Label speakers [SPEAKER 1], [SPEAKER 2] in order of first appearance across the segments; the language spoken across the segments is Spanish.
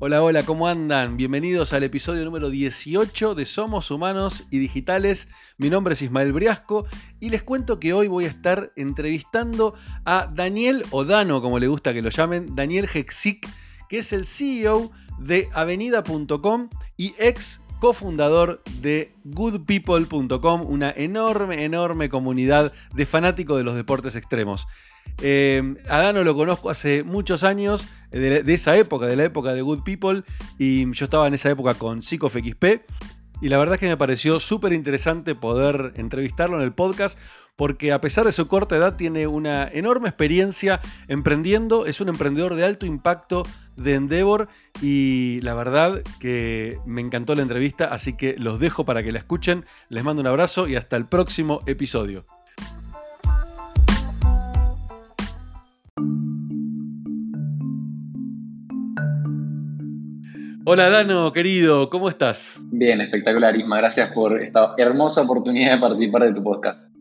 [SPEAKER 1] Hola, hola, ¿cómo andan? Bienvenidos al episodio número 18 de Somos Humanos y Digitales. Mi nombre es Ismael Briasco y les cuento que hoy voy a estar entrevistando a Daniel Odano, como le gusta que lo llamen, Daniel Hexic, que es el CEO de Avenida.com y ex cofundador de goodpeople.com, una enorme, enorme comunidad de fanáticos de los deportes extremos. Eh, a Dano lo conozco hace muchos años, de, esa época, de la época de Good People, y yo estaba en esa época con Psicof XP, y la verdad es que me pareció súper interesante poder entrevistarlo en el podcast, porque a pesar de su corta edad tiene una enorme experiencia emprendiendo, es un emprendedor de alto impacto de Endeavor y la verdad que me encantó la entrevista, así que los dejo para que la escuchen, les mando un abrazo y hasta el próximo episodio. Hola Dano, querido, ¿cómo estás?
[SPEAKER 2] Bien, espectacular, Isma. Gracias por esta hermosa oportunidad de participar de tu podcast.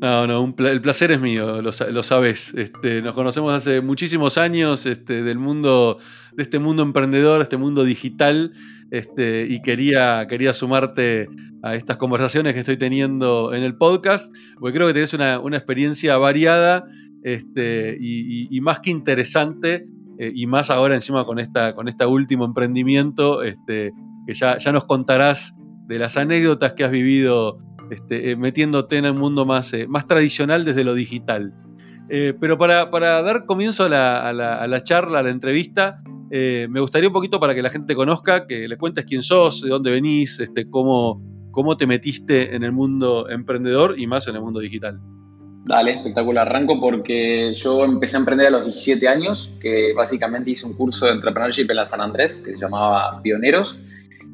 [SPEAKER 1] No, no, el placer es mío, lo, sabes. Este, nos conocemos hace muchísimos años este, del mundo, de este mundo emprendedor, este mundo digital, este, y quería, quería sumarte a estas conversaciones que estoy teniendo en el podcast, porque creo que tenés una, experiencia variada este, y, más que interesante eh, y más ahora encima con esta con este último emprendimiento, este, que ya, ya nos contarás de las anécdotas que has vivido este, eh, metiéndote en el mundo más, eh, más tradicional desde lo digital. pero para, dar comienzo a la, charla, a la entrevista, me gustaría un poquito para que la gente te conozca, que le cuentes quién sos, de dónde venís, este, cómo, cómo te metiste en el mundo emprendedor y más en el mundo digital.
[SPEAKER 2] Dale, espectacular. Arranco porque yo empecé a emprender a los 17 años, que básicamente hice un curso de entrepreneurship en la San Andrés, que se llamaba Pioneros.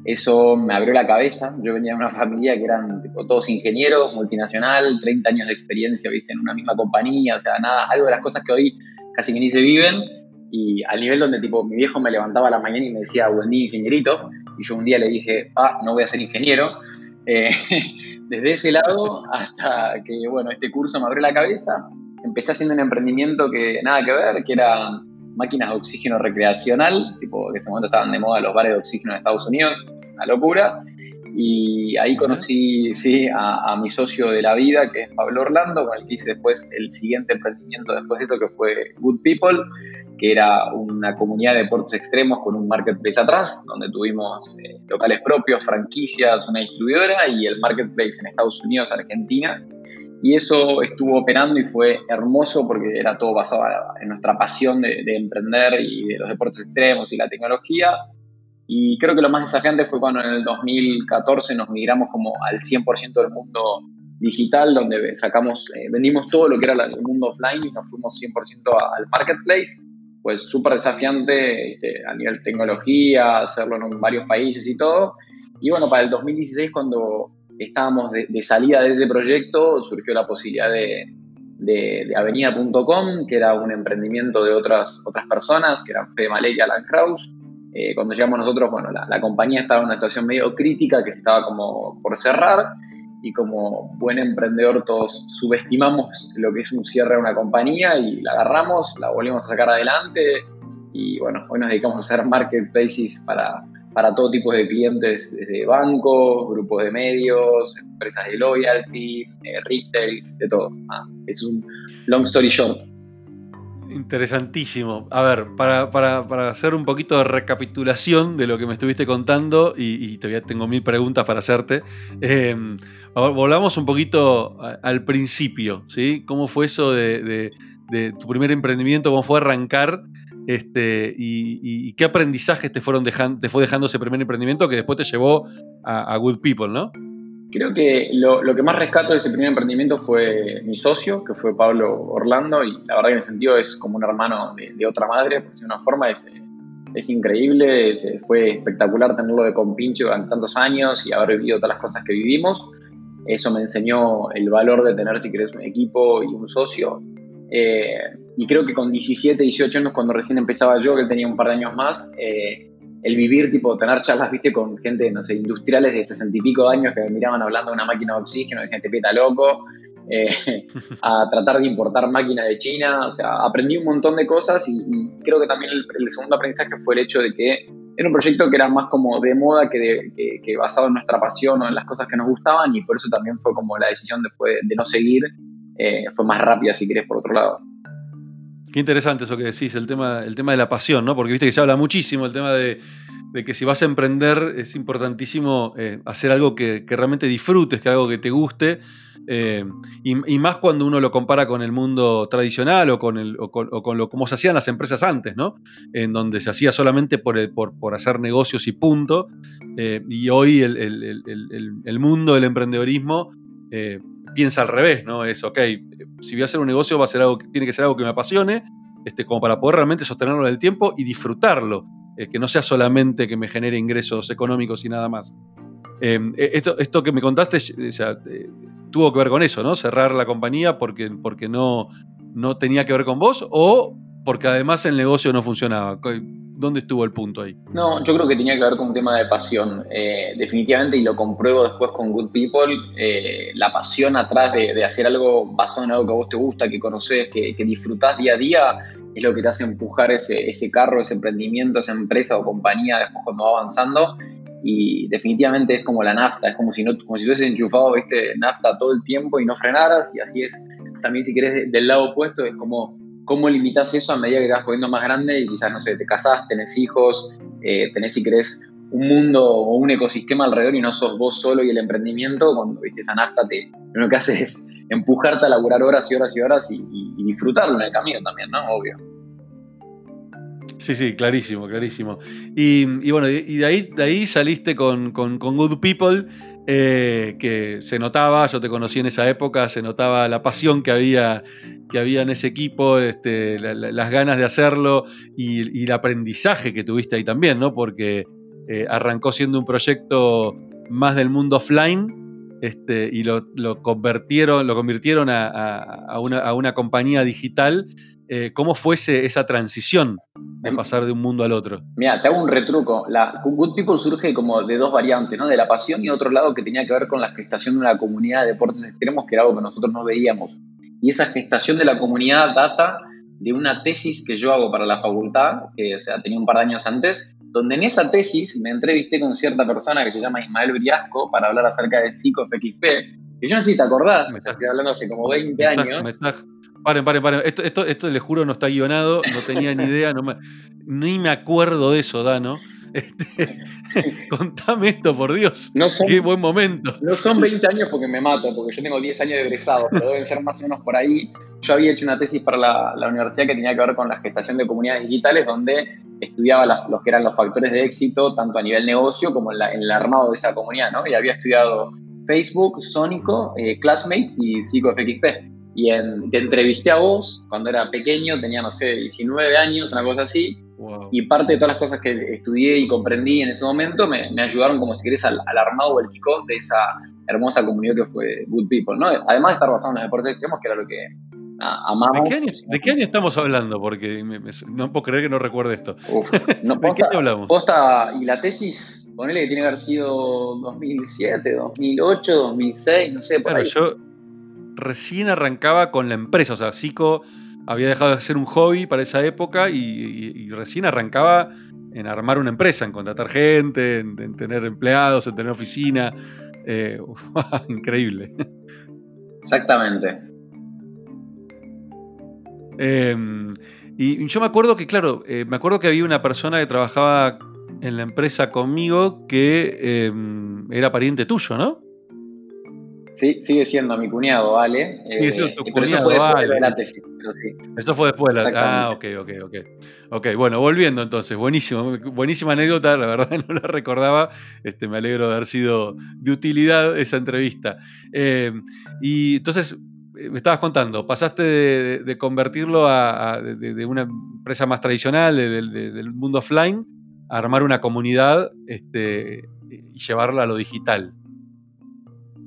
[SPEAKER 2] Eso me abrió la cabeza. Yo venía de una familia que eran todos ingenieros, multinacional, 30 años de experiencia, viste, en una misma compañía, o sea, nada, algo de las cosas que hoy casi que ni se viven. Y al nivel donde tipo mi viejo me levantaba a la mañana y me decía, buen día, ingenierito. Y yo un día le dije, ah, no voy a ser ingeniero. Eh, desde ese lado hasta que, bueno, este curso me abrió la cabeza. Empecé haciendo un emprendimiento que nada que ver, que era máquinas de oxígeno recreacional, tipo que en ese momento estaban de moda los bares de oxígeno en Estados Unidos, una locura. Y ahí conocí sí, a, a, mi socio de la vida, que es Pablo Orlando, con el que hice después el siguiente emprendimiento después de eso, que fue Good People, que era una comunidad de deportes extremos con un marketplace atrás, donde tuvimos eh, locales propios, franquicias, una distribuidora y el marketplace en Estados Unidos, Argentina. Y eso estuvo operando y fue hermoso porque era todo basado en nuestra pasión de, emprender y de los deportes extremos y la tecnología. Y creo que lo más desafiante fue cuando en el 2014 nos migramos como al 100% del mundo digital, donde sacamos, eh, vendimos todo lo que era el mundo offline y nos fuimos 100% al marketplace pues súper desafiante este, a nivel tecnología, hacerlo en varios países y todo. Y bueno, para el 2016, cuando estábamos de, salida de ese proyecto, surgió la posibilidad de, de, Avenida.com, que era un emprendimiento de otras, otras personas, que eran Fede Malek y Alan Kraus. Eh, cuando llegamos nosotros, bueno, la, la, compañía estaba en una situación medio crítica, que se estaba como por cerrar, y como buen emprendedor todos subestimamos lo que es un cierre de una compañía y la agarramos, la volvimos a sacar adelante y bueno, hoy nos dedicamos a hacer marketplaces para, para todo tipo de clientes, desde bancos, grupos de medios, empresas de loyalty, eh, retails, de todo. Ah, es un long story short.
[SPEAKER 1] Interesantísimo. A ver, para, hacer un poquito de recapitulación de lo que me estuviste contando, y, todavía tengo mil preguntas para hacerte, eh, volvamos un poquito al principio, ¿sí? ¿Cómo fue eso de, tu primer emprendimiento? ¿Cómo fue arrancar? Este, y, qué aprendizajes te, fueron dejando, te fue dejando ese primer emprendimiento que después te llevó a, Good People, ¿no?
[SPEAKER 2] Creo que lo, que más rescato de ese primer emprendimiento fue mi socio, que fue Pablo Orlando, y la verdad que en el sentido es como un hermano de, otra madre, por de una forma es, es increíble, fue espectacular tenerlo de compinche durante tantos años y haber vivido todas las cosas que vivimos. Eso me enseñó el valor de tener, si querés, un equipo y un socio. Eh, y creo que con 17, 18 años, cuando recién empezaba yo, que tenía un par de años más, eh, el vivir, tipo, tener charlas, viste, con gente, no sé, industriales de 60 y pico años que me miraban hablando de una máquina de oxígeno, de gente peta loco. eh, a tratar de importar máquinas de China. O sea, aprendí un montón de cosas y, creo que también el, segundo aprendizaje fue el hecho de que era un proyecto que era más como de moda que, que, basado en nuestra pasión o en las cosas que nos gustaban y por eso también fue como la decisión de, fue, de no seguir. Eh, fue más rápida, si querés, por otro lado.
[SPEAKER 1] Qué interesante eso que decís, el tema, el tema de la pasión, ¿no? Porque viste que se habla muchísimo el tema de, que si vas a emprender es importantísimo eh, hacer algo que, realmente disfrutes, que algo que te guste. Eh, y, más cuando uno lo compara con el mundo tradicional o con, el, con, lo como se hacían las empresas antes, ¿no? En donde se hacía solamente por, por, hacer negocios y punto. Eh, y hoy el, mundo del emprendedorismo piensa al revés, ¿no? Es, ok, si voy a hacer un negocio va a ser algo que tiene que ser algo que me apasione, este, como para poder realmente sostenerlo en el tiempo y disfrutarlo, eh, que no sea solamente que me genere ingresos económicos y nada más. Em, e, esto, esto que me contaste eh, tuvo que ver con eso, ¿no? Cerrar la compañía porque, porque no, no tenía que ver con vos o porque además el negocio no funcionaba. ¿Dónde estuvo el punto ahí?
[SPEAKER 2] No, yo creo que tenía que ver con un tema de pasión. Eh, definitivamente, y lo compruebo después con Good People, eh, la pasión atrás de, hacer algo basado en algo que a vos te gusta, que conoces, que, que disfrutás día a día, es lo que te hace empujar ese, carro, ese emprendimiento, esa empresa o compañía después cuando va avanzando. Y definitivamente es como la nafta, es como si, no, como si hubieses enchufado ¿viste? nafta todo el tiempo y no frenaras. Y así es también, si querés, del lado opuesto, es como ¿Cómo limitas eso a medida que te vas poniendo más grande y quizás, no sé, te casás, tenés hijos, eh, tenés, si querés, un mundo o un ecosistema alrededor y no sos vos solo y el emprendimiento? Cuando viste esa nafta, te, lo que hace es empujarte a laburar horas y horas y horas y, disfrutarlo en el camino también, ¿no? Obvio.
[SPEAKER 1] Sí, sí, clarísimo, clarísimo. Y, bueno, y de ahí, saliste con, con Good People eh, que se notaba, yo te conocí en esa época, se notaba la pasión que había, que había en ese equipo, este, las ganas de hacerlo y, el aprendizaje que tuviste ahí también, ¿no? Porque eh, arrancó siendo un proyecto más del mundo offline este, y lo, convirtieron, lo convirtieron a, una, compañía digital. Eh, ¿Cómo fuese esa transición de em, pasar de un mundo al otro.
[SPEAKER 2] Mira, te hago un retruco. La Good People surge como de dos variantes, ¿no? De la pasión y otro lado que tenía que ver con la gestación de una comunidad de deportes extremos, que era algo que nosotros no veíamos. Y esa gestación de la comunidad data de una tesis que yo hago para la facultad, que o sea, tenía un par de años antes, donde en esa tesis me entrevisté con cierta persona que se llama Ismael Briasco para hablar acerca de PsicoFXP, que yo no sé si te acordás, estoy hablando hace como 20 años.
[SPEAKER 1] Paren, paren, paren. Esto, esto, esto les juro no está guionado, no tenía ni idea, no me, ni me acuerdo de eso, Dano. Este, contame esto, por Dios. No son, Qué buen momento.
[SPEAKER 2] No son 20 años porque me mato, porque yo tengo 10 años de egresado, pero deben ser más o menos por ahí. Yo había hecho una tesis para la, universidad que tenía que ver con la gestación de comunidades digitales, donde estudiaba los que eran los factores de éxito, tanto a nivel negocio como en, el armado de esa comunidad, ¿no? Y había estudiado Facebook, Sónico, eh, Classmate y PsicoFXP y te entrevisté a vos cuando era pequeño, tenía, no sé, 19 años, una cosa así, y parte de todas las cosas que estudié y comprendí en ese momento me, ayudaron, como si querés, al, armado o al kickoff de esa hermosa comunidad que fue Good People, ¿no? Además de estar basado en los deportes extremos, que era lo que amamos.
[SPEAKER 1] ¿De qué, año, estamos hablando? Porque no puedo creer que no recuerde esto.
[SPEAKER 2] no, ¿De qué año hablamos? Posta, y la tesis, ponele que tiene que haber sido 2007, 2008, 2006, no sé, por ahí.
[SPEAKER 1] Yo, recién arrancaba con la empresa, o sea, Zico había dejado de ser un hobby para esa época y, recién arrancaba en armar una empresa, en contratar gente, en, tener empleados, en tener oficina. Eh, increíble.
[SPEAKER 2] Exactamente.
[SPEAKER 1] Em, y yo me acuerdo que, claro, eh, me acuerdo que había una persona que trabajaba en la empresa conmigo que em, era pariente tuyo, ¿no?
[SPEAKER 2] Sí, sigue siendo mi cuñado, ¿vale?
[SPEAKER 1] Eh, sí, tu cuñado, eso fue después de la tesis, Eso fue después de la Ah, ok, ok, ok. Ok, bueno, volviendo entonces, buenísimo, buenísima anécdota, la verdad no la recordaba, este, me alegro de haber sido de utilidad esa entrevista. Eh, y entonces, eh, me estabas contando, pasaste de, convertirlo a, de, una empresa más tradicional, del mundo offline, a armar una comunidad este, y llevarla a lo digital.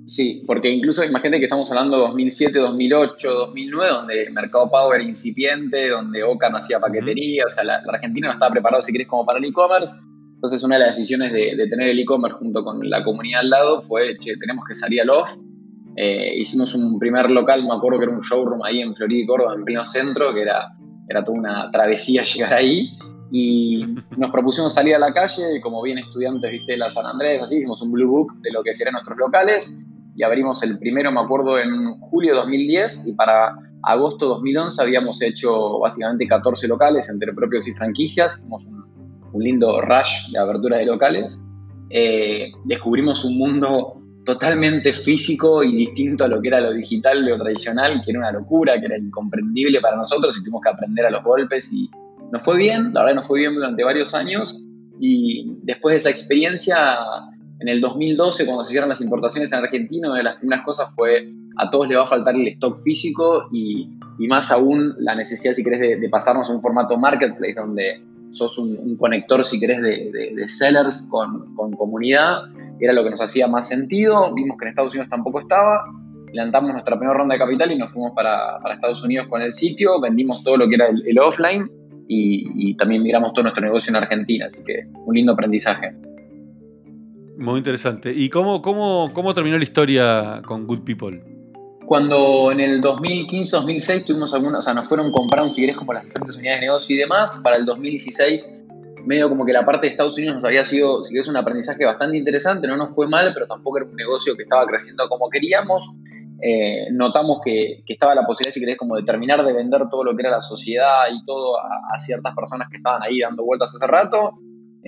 [SPEAKER 2] Sí, porque incluso imagínate que estamos hablando de 2007, 2008, 2009, donde el mercado pago era incipiente, donde Oca no hacía paquetería, o sea, la, Argentina no estaba preparada, si querés, como para el e-commerce. Entonces, una de las decisiones de, tener el e-commerce junto con la comunidad al lado fue, che, tenemos que salir al off. Eh, hicimos un primer local, me acuerdo que era un showroom ahí en Florida y Córdoba, en pleno centro, que era, era toda una travesía llegar ahí. Y nos propusimos salir a la calle, como bien estudiantes, viste, de la San Andrés, así, hicimos un blue book de lo que serían nuestros locales y abrimos el primero, me acuerdo, en julio de 2010 y para agosto de 2011 habíamos hecho básicamente 14 locales entre propios y franquicias, hicimos un, lindo rush de apertura de locales. Eh, descubrimos un mundo totalmente físico y distinto a lo que era lo digital, lo tradicional, que era una locura, que era incomprendible para nosotros y tuvimos que aprender a los golpes y nos fue bien, la verdad nos fue bien durante varios años y después de esa experiencia en el 2012, cuando se hicieron las importaciones en Argentina, una de las primeras cosas fue a todos les va a faltar el stock físico y, más aún la necesidad, si querés, de, pasarnos a un formato marketplace donde sos un, conector, si querés, de, sellers con, comunidad. Era lo que nos hacía más sentido. Vimos que en Estados Unidos tampoco estaba. Levantamos nuestra primera ronda de capital y nos fuimos para, Estados Unidos con el sitio. Vendimos todo lo que era el, offline y, y también migramos todo nuestro negocio en Argentina. Así que un lindo aprendizaje.
[SPEAKER 1] Muy interesante. ¿Y cómo, cómo, cómo terminó la historia con Good People?
[SPEAKER 2] Cuando en el 2015-2016 tuvimos algunas, o sea, nos fueron comprando, si querés, como las diferentes unidades de negocio y demás. Para el 2016, medio como que la parte de Estados Unidos nos había sido, si querés, un aprendizaje bastante interesante. No nos fue mal, pero tampoco era un negocio que estaba creciendo como queríamos. Eh, notamos que, estaba la posibilidad, si querés, como de terminar de vender todo lo que era la sociedad y todo a ciertas personas que estaban ahí dando vueltas hace rato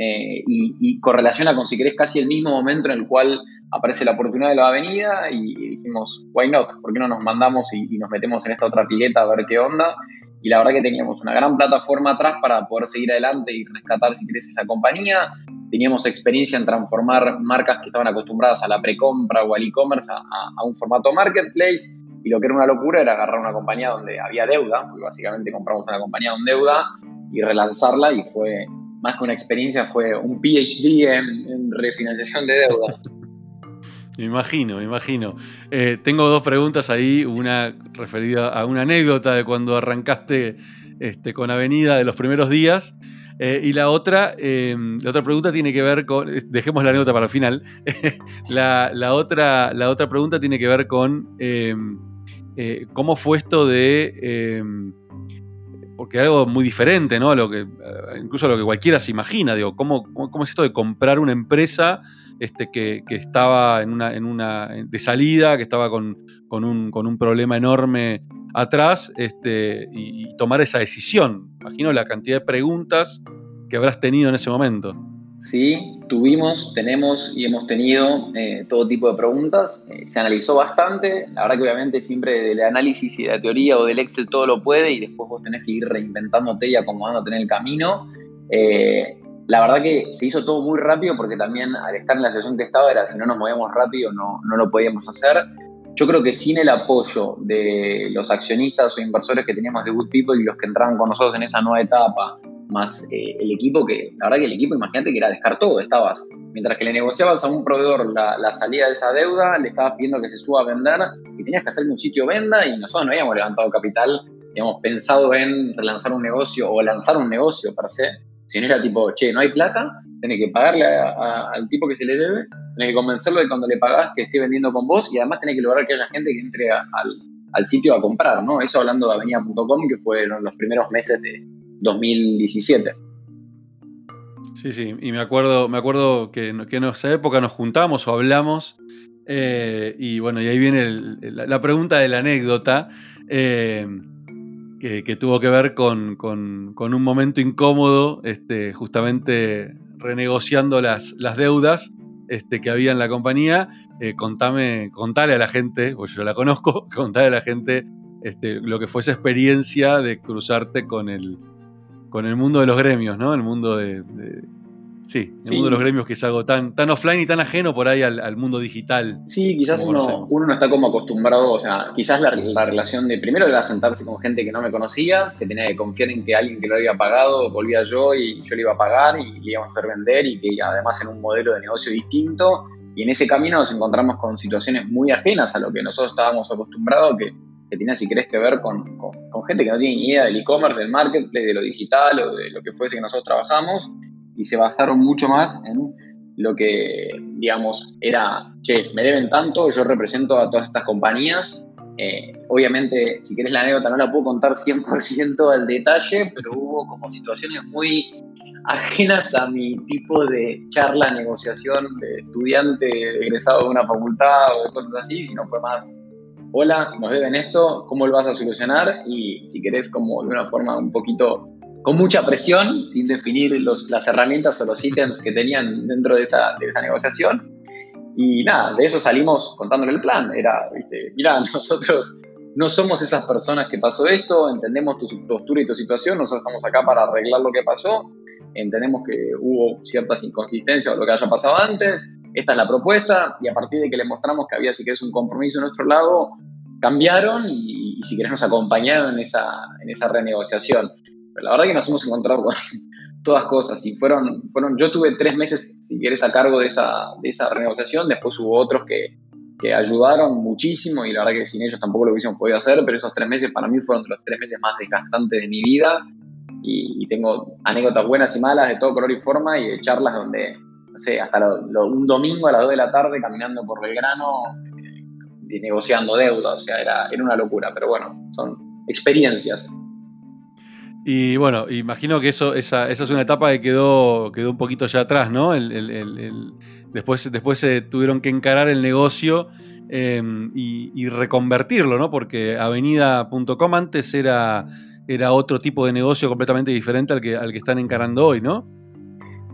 [SPEAKER 2] eh, y, correlaciona con, si querés, casi el mismo momento en el cual aparece la oportunidad de la avenida y dijimos, why not? ¿Por qué no nos mandamos y, nos metemos en esta otra pileta a ver qué onda? Y la verdad que teníamos una gran plataforma atrás para poder seguir adelante y rescatar, si querés, esa compañía. Teníamos experiencia en transformar marcas que estaban acostumbradas a la precompra o al e-commerce a, a, un formato marketplace. Y lo que era una locura era agarrar una compañía donde había deuda, porque básicamente compramos una compañía con deuda y relanzarla y fue más que una experiencia, fue un PhD en, refinanciación de deuda.
[SPEAKER 1] Me imagino, me imagino. Eh, tengo dos preguntas ahí, una referida a una anécdota de cuando arrancaste este, con Avenida de los primeros días. Eh, y la otra, eh, la otra pregunta tiene que ver con. Dejemos la anécdota para el final. la, otra, la otra pregunta tiene que ver con cómo fue esto de porque es algo muy diferente, ¿no? A lo que, eh, incluso a lo que cualquiera se imagina, digo, ¿cómo, es esto de comprar una empresa este, que, estaba en una, en una, de salida, que estaba con, un, con un problema enorme atrás, este, y, tomar esa decisión? Imagino la cantidad de preguntas que habrás tenido en ese momento.
[SPEAKER 2] Sí, tuvimos, tenemos y hemos tenido eh, todo tipo de preguntas. Eh, se analizó bastante. La verdad que obviamente siempre del análisis y de la teoría o del Excel todo lo puede y después vos tenés que ir reinventándote y acomodándote en el camino. Eh, la verdad que se hizo todo muy rápido porque también al estar en la situación que estaba era si no nos movíamos rápido no, no lo podíamos hacer. Yo creo que sin el apoyo de los accionistas o inversores que teníamos de Good People y los que entraron con nosotros en esa nueva etapa, más eh, el equipo que, la verdad que el equipo, imagínate que era dejar todo, estabas, mientras que le negociabas a un proveedor la, salida de esa deuda, le estabas pidiendo que se suba a vender y tenías que hacer que un sitio venda y nosotros no habíamos levantado capital, habíamos pensado en relanzar un negocio o lanzar un negocio per se, si no era tipo, che, no hay plata, tenés que pagarle al tipo que se le debe, tenés que convencerlo de cuando le pagás que esté vendiendo con vos y además tenés que lograr que haya gente que entre al, al sitio a comprar, ¿no? Eso hablando de avenida.com, que fueron los primeros meses de, 2017.
[SPEAKER 1] Sí, sí, y me acuerdo, me acuerdo que, en esa época nos juntamos o hablamos, eh, y bueno, y ahí viene la, pregunta de la anécdota, eh, que, tuvo que ver con, un momento incómodo, este, justamente renegociando las, las deudas este, que había en la compañía. Eh, contame, contale a la gente, porque yo la conozco, contale a la gente este, lo que fue esa experiencia de cruzarte con el, con el mundo de los gremios, ¿no? El mundo de, sí, el mundo de los gremios que es algo tan, tan offline y tan ajeno por ahí al, mundo digital.
[SPEAKER 2] Sí, quizás uno, uno, no está como acostumbrado, o sea, quizás la, relación de primero era sentarse con gente que no me conocía, que tenía que confiar en que alguien que lo había pagado volvía yo y yo le iba a pagar y le íbamos a hacer vender y que además en un modelo de negocio distinto. Y en ese camino nos encontramos con situaciones muy ajenas a lo que nosotros estábamos acostumbrados, que que tiene, si querés, que ver con, gente que no tiene ni idea del e-commerce, del marketplace, de lo digital o de lo que fuese que nosotros trabajamos y se basaron mucho más en lo que digamos, era, che, me deben tanto, yo represento a todas estas compañías. Eh, obviamente, si querés la anécdota, no la puedo contar 100% al detalle, pero hubo como situaciones muy ajenas a mi tipo de charla, negociación de estudiante egresado de una facultad o cosas así, sino fue más, hola, nos deben esto, ¿cómo lo vas a solucionar? Y si querés, como de una forma un poquito con mucha presión, sin definir las herramientas o los ítems que tenían dentro de esa, negociación. Y nada, de eso salimos contándole el plan. Era, viste, mira, nosotros no somos esas personas que pasó esto, entendemos tu postura y tu situación, nosotros estamos acá para arreglar lo que pasó, entendemos que hubo ciertas inconsistencias o lo que haya pasado antes, esta es la propuesta y a partir de que le mostramos que había, si querés, un compromiso de nuestro lado, cambiaron y, si querés nos acompañaron en esa, en esa renegociación. La verdad que nos hemos encontrado con todas cosas y fueron, fueron yo tuve tres meses, si quieres, a cargo de esa, de esa renegociación, después hubo otros que, que ayudaron muchísimo y la verdad que sin ellos tampoco lo hubiésemos podido hacer, pero esos tres meses para mí fueron los tres meses más desgastantes de mi vida y, tengo anécdotas buenas y malas de todo color y forma y de charlas donde, no sé, hasta un domingo a las 2 de la tarde caminando por Belgrano y eh, negociando deuda, o sea, era, era una locura, pero bueno, son experiencias.
[SPEAKER 1] Y bueno, imagino que eso, esa, esa es una etapa que quedó, quedó un poquito ya atrás, ¿no? después, después se tuvieron que encarar el negocio em, y, reconvertirlo, ¿no? Porque Avenida.com antes era, era otro tipo de negocio completamente diferente al que, al que están encarando hoy, ¿no?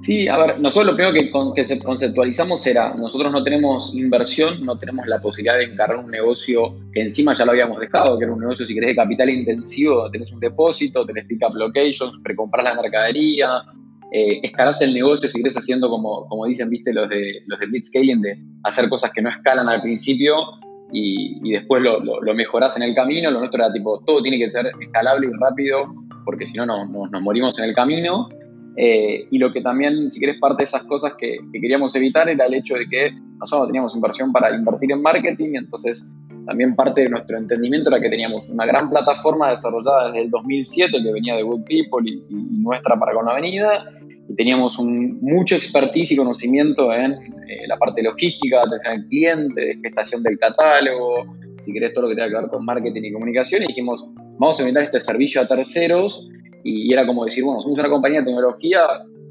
[SPEAKER 2] Sí, a ver, nosotros lo primero que, conceptualizamos era, nosotros no tenemos inversión, no tenemos la posibilidad de encargar un negocio que encima ya lo habíamos dejado, que era un negocio, si querés, de capital intensivo, tenés un depósito, tenés pick-up locations, precompras la mercadería, eh, escalás el negocio, si querés, haciendo como, como dicen, viste, los de, los de Blitzscaling, de hacer cosas que no escalan al principio y, después lo, lo, mejorás en el camino. Lo nuestro era tipo, todo tiene que ser escalable y rápido, porque si no nos morimos en el camino. Eh, y lo que también, si querés, parte de esas cosas que, queríamos evitar era el hecho de que nosotros teníamos inversión para invertir en marketing, entonces también parte de nuestro entendimiento era que teníamos una gran plataforma desarrollada desde el 2007 que venía de Good People y, nuestra para con Avenida, y teníamos un, mucho expertise y conocimiento en eh, la parte logística, atención al cliente, gestación del catálogo, si querés, todo lo que tenga que ver con marketing y comunicación, y dijimos, vamos a inventar este servicio a terceros y, era como decir, bueno, somos una compañía de tecnología,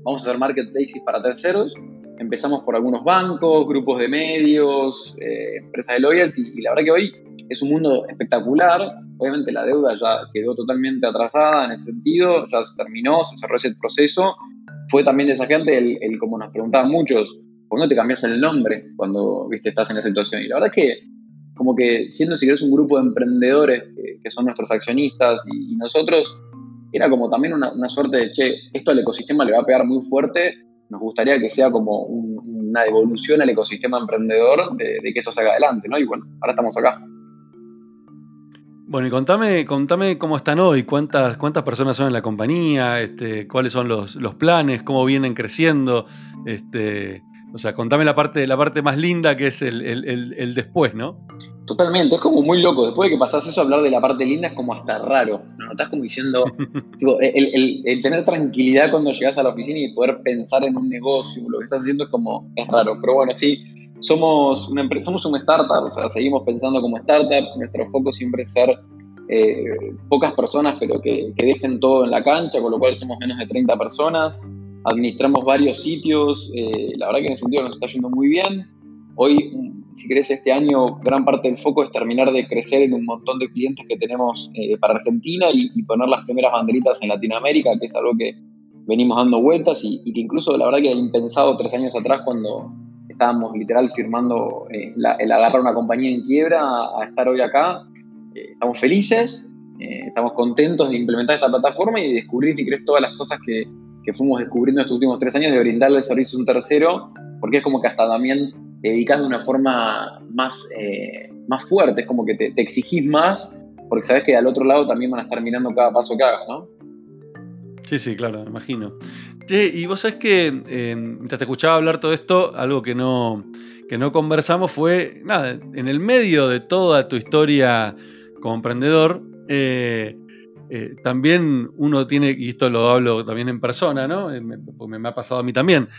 [SPEAKER 2] vamos a hacer marketplaces para terceros. Empezamos por algunos bancos, grupos de medios, eh, empresas de loyalty, y la verdad que hoy es un mundo espectacular. Obviamente la deuda ya quedó totalmente atrasada en ese sentido, ya se terminó, se cerró ese proceso. Fue también desafiante el, el como nos preguntaban muchos, ¿por qué no te cambias el nombre cuando viste, estás en esa situación? Y la verdad es que como que siendo si eres un grupo de emprendedores que, son nuestros accionistas y, nosotros, era como también una, suerte de, che, esto al ecosistema le va a pegar muy fuerte, nos gustaría que sea como una devolución al ecosistema emprendedor de, que esto salga adelante, ¿no? Y bueno, ahora estamos acá.
[SPEAKER 1] Bueno, y contame, contame cómo están hoy, cuántas, cuántas personas son en la compañía, este, cuáles son los, planes, cómo vienen creciendo, este, o sea, contame la parte, la parte más linda que es el, el después, ¿no?
[SPEAKER 2] Totalmente, es como muy loco. Después de que pasas eso, hablar de la parte linda es como hasta raro. ¿no? Estás como diciendo, el, tener tranquilidad cuando llegas a la oficina y poder pensar en un negocio, lo que estás haciendo es como, es raro. Pero bueno, sí, somos una empresa, somos una startup, o sea, seguimos pensando como startup. Nuestro foco siempre es ser eh, pocas personas, pero que, dejen todo en la cancha, con lo cual somos menos de 30 personas. Administramos varios sitios, eh, la verdad que en ese sentido nos está yendo muy bien. Hoy si querés, este año gran parte del foco es terminar de crecer en un montón de clientes que tenemos eh, para Argentina y, poner las primeras banderitas en Latinoamérica, que es algo que venimos dando vueltas y, que incluso la verdad que impensado tres años atrás cuando estábamos literal firmando eh, el agarrar una compañía en quiebra a, estar hoy acá. Eh, estamos felices, estamos contentos de implementar esta plataforma y de descubrir, si querés, todas las cosas que, que fuimos descubriendo estos últimos tres años, de brindarle el servicio a un tercero, porque es como que hasta también te dedicas de una forma más, eh, más fuerte, es como que te, exigís más, porque sabes que al otro lado también van a estar mirando cada paso que hagas, ¿no?
[SPEAKER 1] Sí, sí, claro, me imagino. y vos sabés que eh, mientras te escuchaba hablar todo esto, algo que no, que no conversamos fue, nada, en el medio de toda tu historia como emprendedor, eh, también uno tiene, y esto lo hablo también en persona, ¿no? Me, me, ha pasado a mí también,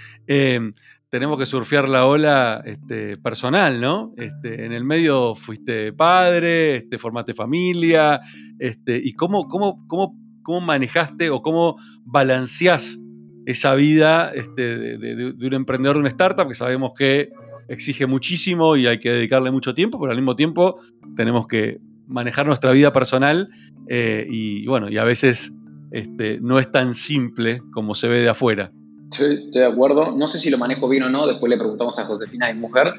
[SPEAKER 1] tenemos que surfear la ola este, personal, ¿no? Este, en el medio fuiste padre, este, formaste familia, y cómo, cómo, cómo, cómo manejaste o cómo balanceás esa vida este, de, un emprendedor de una startup que sabemos que exige muchísimo y hay que dedicarle mucho tiempo, pero al mismo tiempo tenemos que manejar nuestra vida personal eh, y bueno, y a veces este, no es tan simple como se ve de afuera.
[SPEAKER 2] Sí, estoy de acuerdo. No sé si lo manejo bien o no, después le preguntamos a Josefina, es mujer,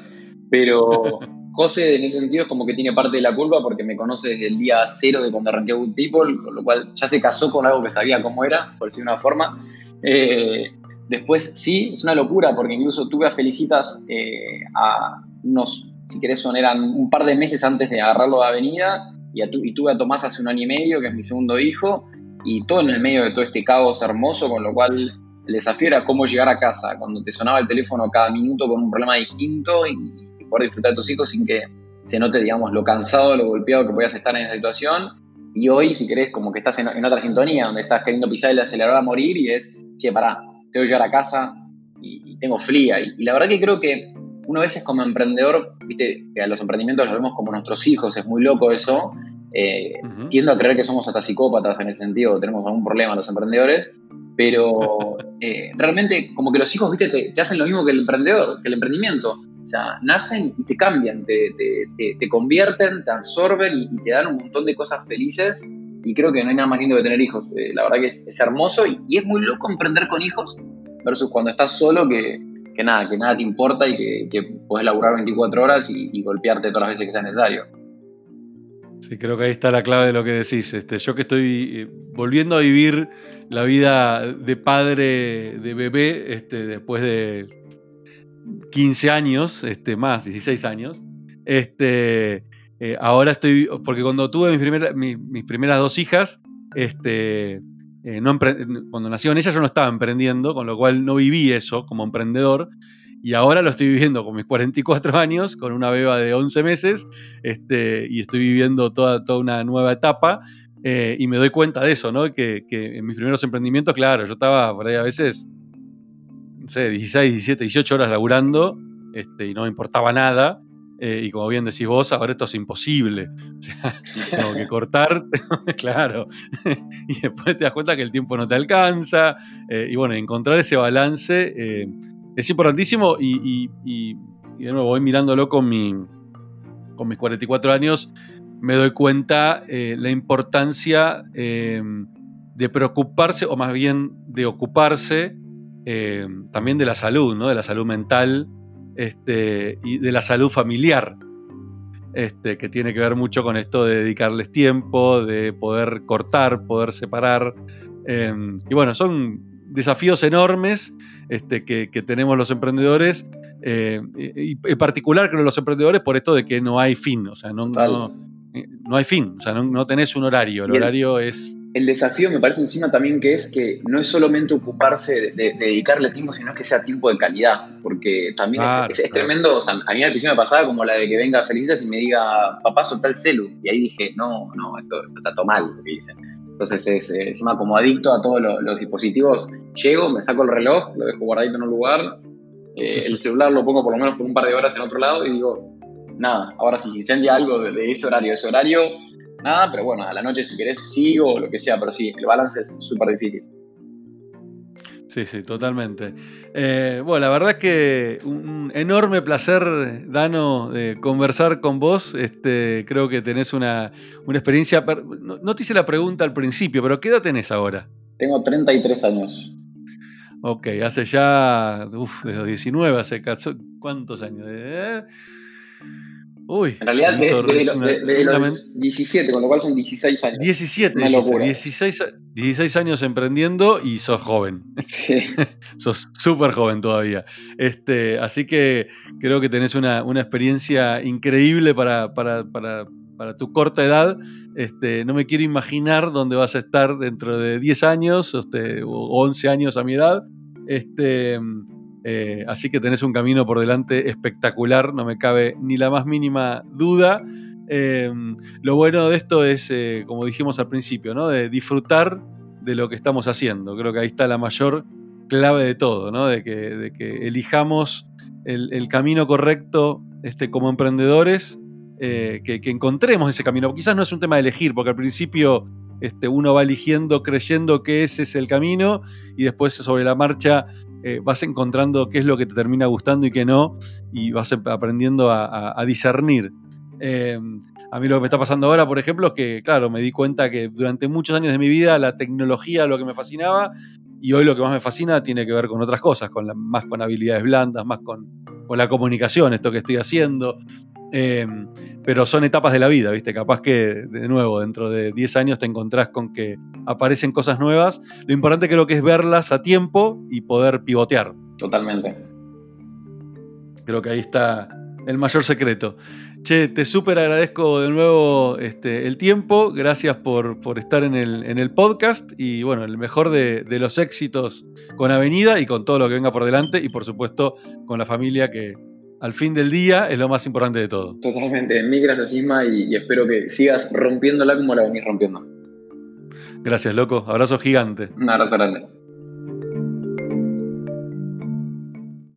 [SPEAKER 2] pero José en ese sentido es como que tiene parte de la culpa porque me conoce desde el día cero de cuando arranqué Good People, con lo cual ya se casó con algo que sabía cómo era, por decir una forma. Eh, después sí, es una locura porque incluso tuve a Felicitas eh, a unos, si querés son, eran un par de meses antes de agarrarlo de avenida y, y tuve a Tomás hace un año y medio, que es mi segundo hijo, y todo en el medio de todo este caos hermoso, con lo cual el desafío era cómo llegar a casa, cuando te sonaba el teléfono cada minuto con un problema distinto y, poder disfrutar de tus hijos sin que se note, digamos, lo cansado, lo golpeado que podías estar en esa situación. Y hoy, si querés, como que estás en, otra sintonía, donde estás queriendo pisar el acelerador a morir y es, che, pará, tengo que llegar a casa y, tengo fría. Y, la verdad que creo que uno a veces como emprendedor, viste, que a los emprendimientos los vemos como nuestros hijos, es muy loco eso. Eh, tiendo a creer que somos hasta psicópatas en ese sentido, tenemos algún problema los emprendedores, pero eh, realmente como que los hijos, viste, te, hacen lo mismo que el emprendedor, que el emprendimiento. O sea, nacen y te cambian, te, te, convierten, te absorben y, te dan un montón de cosas felices. Y creo que no hay nada más lindo que tener hijos. Eh, la verdad que es, hermoso y, es muy loco emprender con hijos versus cuando estás solo que, que nada, que nada te importa y que, que puedes laburar 24 horas y, golpearte todas las veces que sea necesario.
[SPEAKER 1] Sí, creo que ahí está la clave de lo que decís. Este, yo que estoy eh, volviendo a vivir la vida de padre de bebé este, después de 15 años, este, más, 16 años. Este, eh, ahora estoy, porque cuando tuve mis, mis, primeras dos hijas, este, eh, no cuando nacieron ellas yo no estaba emprendiendo, con lo cual no viví eso como emprendedor. Y ahora lo estoy viviendo con mis 44 años, con una beba de 11 meses, este, y estoy viviendo toda, toda una nueva etapa. Eh, y me doy cuenta de eso, ¿no? Que, en mis primeros emprendimientos, claro, yo estaba por ahí a veces, no sé, 16, 17, 18 horas laburando este, y no me importaba nada. Eh, y como bien decís vos, ahora esto es imposible. O sea, tengo que cortar, claro. y después te das cuenta que el tiempo no te alcanza. Eh, y bueno, encontrar ese balance es importantísimo y, de nuevo voy mirándolo con, mi, con mis 44 años, me doy cuenta eh, la importancia eh, de preocuparse, o más bien de ocuparse eh, también de la salud, ¿no? de la salud mental este, y de la salud familiar. Este, que tiene que ver mucho con esto de dedicarles tiempo, de poder cortar, poder separar. y bueno, son desafíos enormes este, que, tenemos los emprendedores, eh, y en particular creo los emprendedores por esto de que no hay fin, o sea, no, eh, no, hay fin, o sea, no, tenés un horario, el, horario es...
[SPEAKER 2] El desafío me parece encima también que es que no es solamente ocuparse de, dedicarle tiempo, sino que sea tiempo de calidad, porque también es, tremendo, o sea, a mí al principio me pasaba como la de que venga Felicitas y me diga, papá, soltá el celu, y ahí dije, no, no, esto, está todo mal lo que dicen. Entonces es eh, encima como adicto a todos los, dispositivos, llego, me saco el reloj, lo dejo guardadito en un lugar, eh, el celular lo pongo por lo menos por un par de horas en otro lado y digo, nada, ahora si se incendia algo de, ese horario, ese horario, nada, pero bueno, a la noche si querés sigo o lo que sea, pero sí, el balance es súper difícil.
[SPEAKER 1] Sí, sí, totalmente. Eh, bueno, la verdad es que un enorme placer, Dano, de conversar con vos. Este, creo que tenés una, experiencia. No, te hice la pregunta al principio, pero ¿qué edad tenés ahora?
[SPEAKER 2] Tengo 33 años.
[SPEAKER 1] Ok, hace ya. Uf, desde los 19, hace. ¿Cuántos años? ¿Eh?
[SPEAKER 2] Uy, en realidad desde, los 17, con lo cual son 16 años.
[SPEAKER 1] 17, Una locura. 16, 16, años emprendiendo y sos joven. Sí. sos súper joven todavía. Este, así que creo que tenés una, experiencia increíble para, para, para, para, tu corta edad. Este, no me quiero imaginar dónde vas a estar dentro de 10 años este, o 11 años a mi edad. Este, eh, así que tenés un camino por delante espectacular, no me cabe ni la más mínima duda. Eh, lo bueno de esto es, eh, como dijimos al principio, ¿no? de disfrutar de lo que estamos haciendo. Creo que ahí está la mayor clave de todo, ¿no? De que, que elijamos el, camino correcto este, como emprendedores, eh, que, encontremos ese camino. Quizás no es un tema de elegir, porque al principio este, uno va eligiendo, creyendo que ese es el camino, y después sobre la marcha eh, vas encontrando qué es lo que te termina gustando y qué no, y vas aprendiendo a, discernir. Em, a mí lo que me está pasando ahora, por ejemplo, es que, claro, me di cuenta que durante muchos años de mi vida la tecnología lo que me fascinaba y hoy lo que más me fascina tiene que ver con otras cosas, con más con habilidades blandas, más con, la comunicación, esto que estoy haciendo. Em, pero son etapas de la vida, ¿viste? Capaz que, de nuevo, dentro de 10 años te encontrás con que aparecen cosas nuevas. Lo importante creo que es verlas a tiempo y poder pivotear.
[SPEAKER 2] Totalmente.
[SPEAKER 1] Creo que ahí está el mayor secreto. Che, te súper agradezco de nuevo este, el tiempo. Gracias por, estar en el, podcast. Y bueno, el mejor de, los éxitos con Avenida y con todo lo que venga por delante. Y por supuesto, con la familia que al fin del día es lo más importante de todo.
[SPEAKER 2] Totalmente. Mil gracias, Isma. Y, y espero que sigas rompiéndola como la venís rompiendo.
[SPEAKER 1] Gracias, loco. Abrazo gigante.
[SPEAKER 2] Un abrazo grande.